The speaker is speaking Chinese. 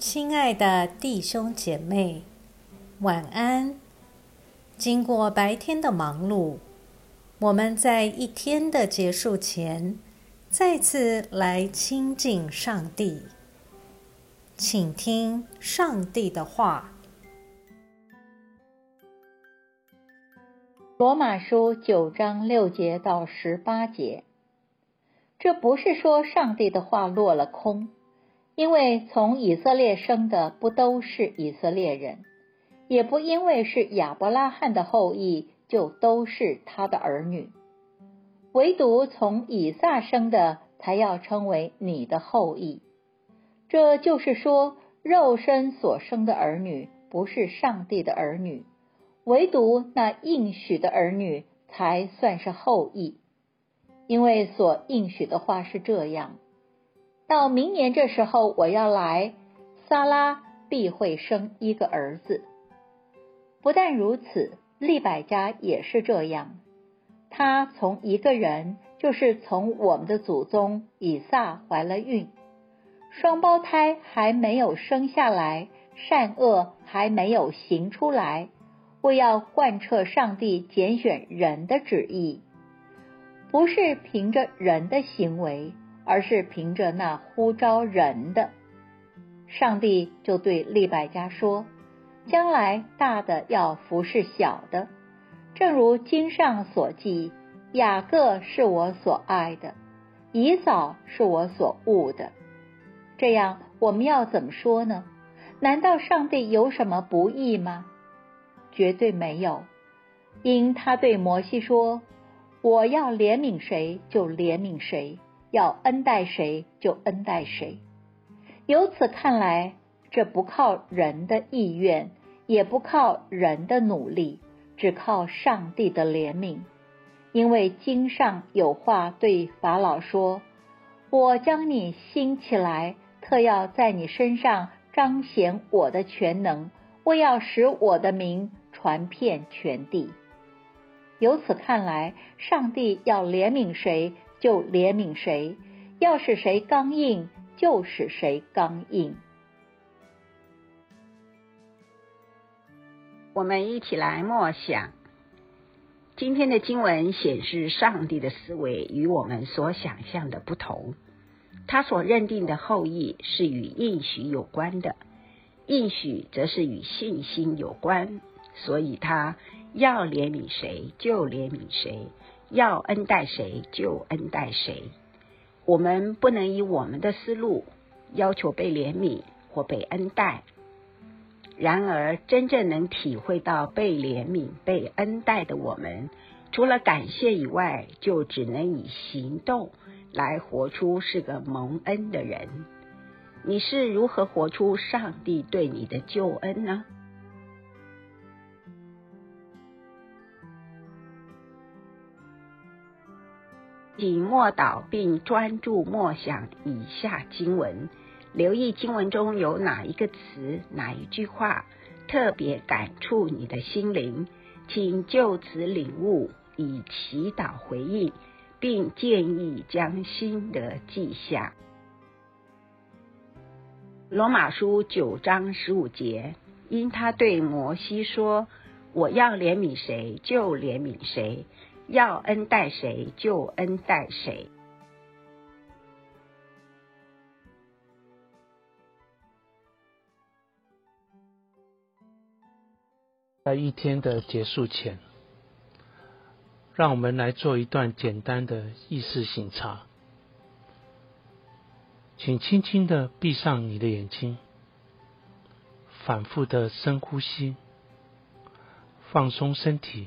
亲爱的弟兄姐妹，晚安。经过白天的忙碌，我们在一天的结束前，再次来亲近上帝，请听上帝的话。罗马书九章六节到十八节，这不是说上帝的话落了空。因为从以色列生的不都是以色列人，也不因为是亚伯拉罕的后裔就都是他的儿女，唯独从以撒生的才要称为你的后裔。这就是说，肉身所生的儿女不是上帝的儿女，唯独那应许的儿女才算是后裔。因为所应许的话是这样。到明年这时候，我要来，萨拉必会生一个儿子。不但如此，利百加也是这样。他从一个人，就是从我们的祖宗以撒怀了孕，双胞胎还没有生下来，善恶还没有行出来，为要贯彻上帝拣选人的旨意，不是凭着人的行为。而是凭着那呼召人的，上帝就对利百加说：“将来大的要服侍小的，正如经上所记，雅各是我所爱的，以扫是我所恶的。”这样我们要怎么说呢？难道上帝有什么不义吗？绝对没有，因他对摩西说：“我要怜悯谁就怜悯谁。”要恩待谁就恩待谁。由此看来，这不靠人的意愿，也不靠人的努力，只靠上帝的怜悯。因为经上有话对法老说：“我将你兴起来，特要在你身上彰显我的全能，为要使我的名传遍全地。”由此看来，上帝要怜悯谁？就怜悯谁，要使谁刚硬，就使谁刚硬。我们一起来默想，今天的经文显示，上帝的思维与我们所想象的不同。他所认定的后裔是与应许有关的，应许则是与信心有关，所以他要怜悯谁就怜悯谁。要恩待谁就恩待谁，我们不能以我们的思路要求被怜悯或被恩待。然而，真正能体会到被怜悯、被恩待的我们，除了感谢以外，就只能以行动来活出是个蒙恩的人。你是如何活出上帝对你的救恩呢？请默祷并专注默想以下经文，留意经文中有哪一个词、哪一句话特别感触你的心灵，请就此领悟，以祈祷回应，并建议将心得记下。罗马书九章十五节，因他对摩西说：“我要怜悯谁，就怜悯谁。”要恩待谁就恩待谁。在一天的结束前，让我们来做一段简单的意识醒察。请轻轻的闭上你的眼睛，反复的深呼吸，放松身体。